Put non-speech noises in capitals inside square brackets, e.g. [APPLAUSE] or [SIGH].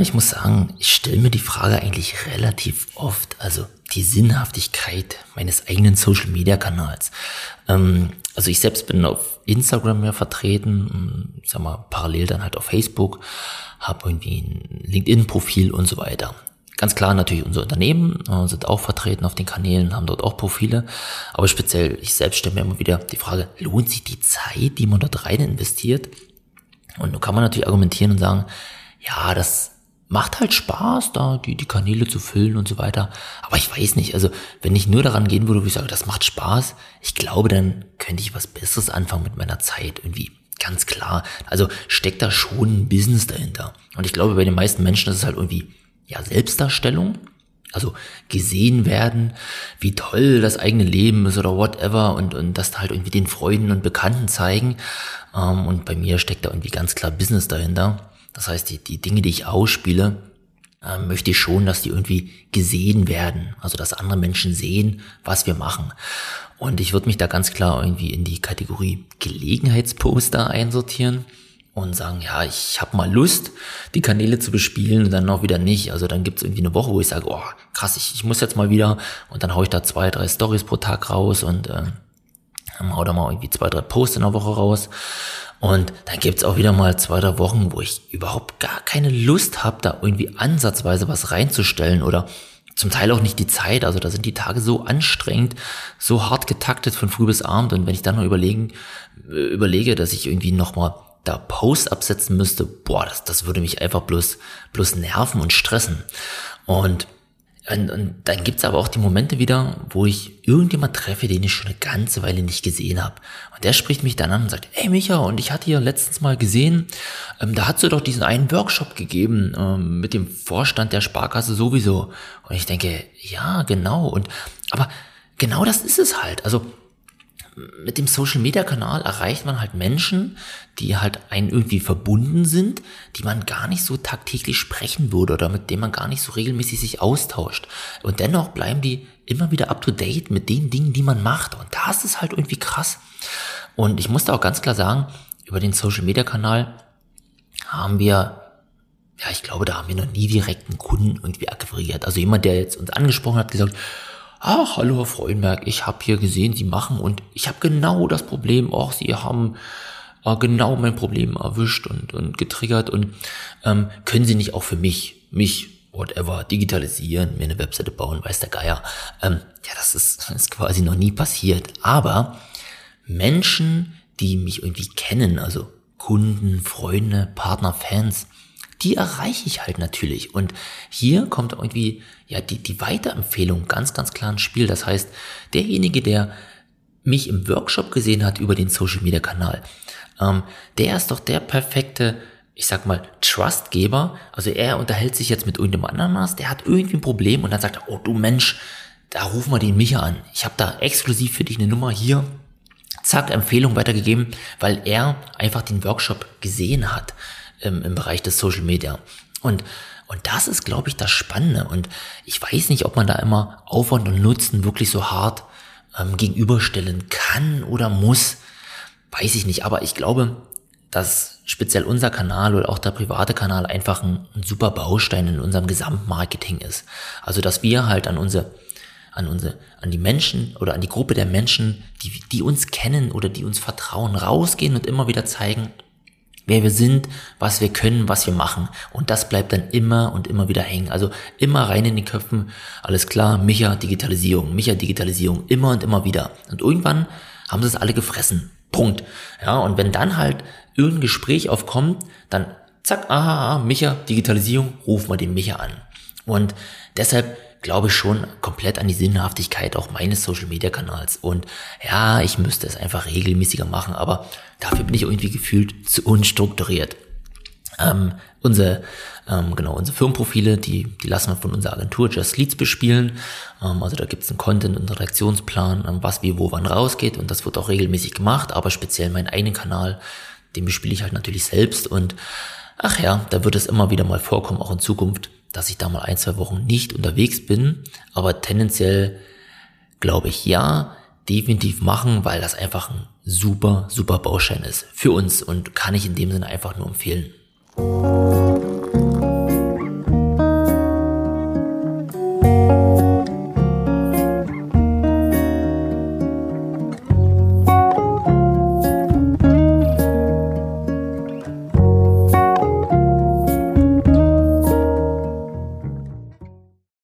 Ich muss sagen, ich stelle mir die Frage eigentlich relativ oft, also die Sinnhaftigkeit meines eigenen Social-Media-Kanals. Ähm, also ich selbst bin auf Instagram mehr vertreten, ich sag mal parallel dann halt auf Facebook, habe irgendwie ein LinkedIn-Profil und so weiter. Ganz klar natürlich unser Unternehmen äh, sind auch vertreten auf den Kanälen, haben dort auch Profile. Aber speziell ich selbst stelle mir immer wieder die Frage, lohnt sich die Zeit, die man dort rein investiert? Und nun kann man natürlich argumentieren und sagen, ja, das macht halt Spaß, da die, die Kanäle zu füllen und so weiter. Aber ich weiß nicht, also wenn ich nur daran gehen würde, wo ich sage, das macht Spaß, ich glaube, dann könnte ich was Besseres anfangen mit meiner Zeit irgendwie. Ganz klar. Also steckt da schon ein Business dahinter. Und ich glaube, bei den meisten Menschen ist es halt irgendwie ja, Selbstdarstellung, also gesehen werden, wie toll das eigene Leben ist oder whatever und, und das halt irgendwie den Freunden und Bekannten zeigen. Ähm, und bei mir steckt da irgendwie ganz klar Business dahinter. Das heißt, die, die Dinge, die ich ausspiele, äh, möchte ich schon, dass die irgendwie gesehen werden. Also, dass andere Menschen sehen, was wir machen. Und ich würde mich da ganz klar irgendwie in die Kategorie Gelegenheitsposter einsortieren und sagen, ja, ich habe mal Lust, die Kanäle zu bespielen und dann auch wieder nicht. Also dann gibt's irgendwie eine Woche, wo ich sage, oh, krass, ich, ich muss jetzt mal wieder und dann hau ich da zwei, drei Stories pro Tag raus und äh, hau da mal irgendwie zwei, drei Posts in der Woche raus. Und dann gibt's auch wieder mal zwei, drei Wochen, wo ich überhaupt gar keine Lust habe, da irgendwie ansatzweise was reinzustellen oder zum Teil auch nicht die Zeit. Also da sind die Tage so anstrengend, so hart getaktet von früh bis abend. Und wenn ich dann noch überlegen, äh, überlege, dass ich irgendwie nochmal da Post absetzen müsste, boah, das, das würde mich einfach bloß, bloß nerven und stressen. Und, und, und dann gibt's aber auch die Momente wieder, wo ich irgendjemand treffe, den ich schon eine ganze Weile nicht gesehen habe. Und der spricht mich dann an und sagt, ey Micha, und ich hatte hier letztens mal gesehen, ähm, da hast du doch diesen einen Workshop gegeben ähm, mit dem Vorstand der Sparkasse sowieso. Und ich denke, ja, genau. Und aber genau das ist es halt. Also mit dem Social Media Kanal erreicht man halt Menschen, die halt einen irgendwie verbunden sind, die man gar nicht so tagtäglich sprechen würde oder mit denen man gar nicht so regelmäßig sich austauscht. Und dennoch bleiben die immer wieder up to date mit den Dingen, die man macht. Und das ist halt irgendwie krass. Und ich muss da auch ganz klar sagen, über den Social Media Kanal haben wir ja, ich glaube, da haben wir noch nie direkt einen Kunden irgendwie akquiriert. Also jemand, der jetzt uns angesprochen hat, gesagt, ach, hallo Herr Freudenberg, ich habe hier gesehen, Sie machen und ich habe genau das Problem, ach, Sie haben äh, genau mein Problem erwischt und, und getriggert und ähm, können Sie nicht auch für mich, mich, whatever, digitalisieren, mir eine Webseite bauen, weiß der Geier. Ähm, ja, das ist, [LAUGHS] ist quasi noch nie passiert. Aber Menschen, die mich irgendwie kennen, also Kunden, Freunde, Partner, Fans, die erreiche ich halt natürlich. Und hier kommt irgendwie ja die, die Weiterempfehlung ganz, ganz klar ins Spiel. Das heißt, derjenige, der mich im Workshop gesehen hat über den Social Media Kanal, ähm, der ist doch der perfekte, ich sag mal, Trustgeber. Also er unterhält sich jetzt mit irgendeinem anderen Maß, der hat irgendwie ein Problem und dann sagt er, oh du Mensch, da rufen wir den Micha an. Ich habe da exklusiv für dich eine Nummer hier. Zack, Empfehlung weitergegeben, weil er einfach den Workshop gesehen hat im, im Bereich des Social Media. Und, und das ist, glaube ich, das Spannende. Und ich weiß nicht, ob man da immer Aufwand und Nutzen wirklich so hart ähm, gegenüberstellen kann oder muss. Weiß ich nicht. Aber ich glaube, dass speziell unser Kanal oder auch der private Kanal einfach ein, ein super Baustein in unserem Gesamtmarketing ist. Also, dass wir halt an unsere an unsere, an die Menschen oder an die Gruppe der Menschen, die, die uns kennen oder die uns vertrauen, rausgehen und immer wieder zeigen, wer wir sind, was wir können, was wir machen. Und das bleibt dann immer und immer wieder hängen. Also immer rein in die Köpfen, alles klar, Micha Digitalisierung, Micha Digitalisierung, immer und immer wieder. Und irgendwann haben sie es alle gefressen. Punkt. Ja, und wenn dann halt irgendein Gespräch aufkommt, dann zack, aha, aha Micha Digitalisierung, rufen wir den Micha an. Und deshalb glaube schon komplett an die Sinnhaftigkeit auch meines Social Media Kanals. Und ja, ich müsste es einfach regelmäßiger machen, aber dafür bin ich irgendwie gefühlt zu unstrukturiert. Ähm, unsere, ähm, genau, unsere Firmenprofile, die, die lassen wir von unserer Agentur Just Leads bespielen. Ähm, also da gibt's einen Content- und Redaktionsplan, ähm, was wie wo wann rausgeht und das wird auch regelmäßig gemacht, aber speziell meinen eigenen Kanal, den bespiele ich halt natürlich selbst und ach ja, da wird es immer wieder mal vorkommen, auch in Zukunft, dass ich da mal ein, zwei Wochen nicht unterwegs bin, aber tendenziell glaube ich ja, definitiv machen, weil das einfach ein super, super Baustein ist für uns und kann ich in dem Sinne einfach nur empfehlen.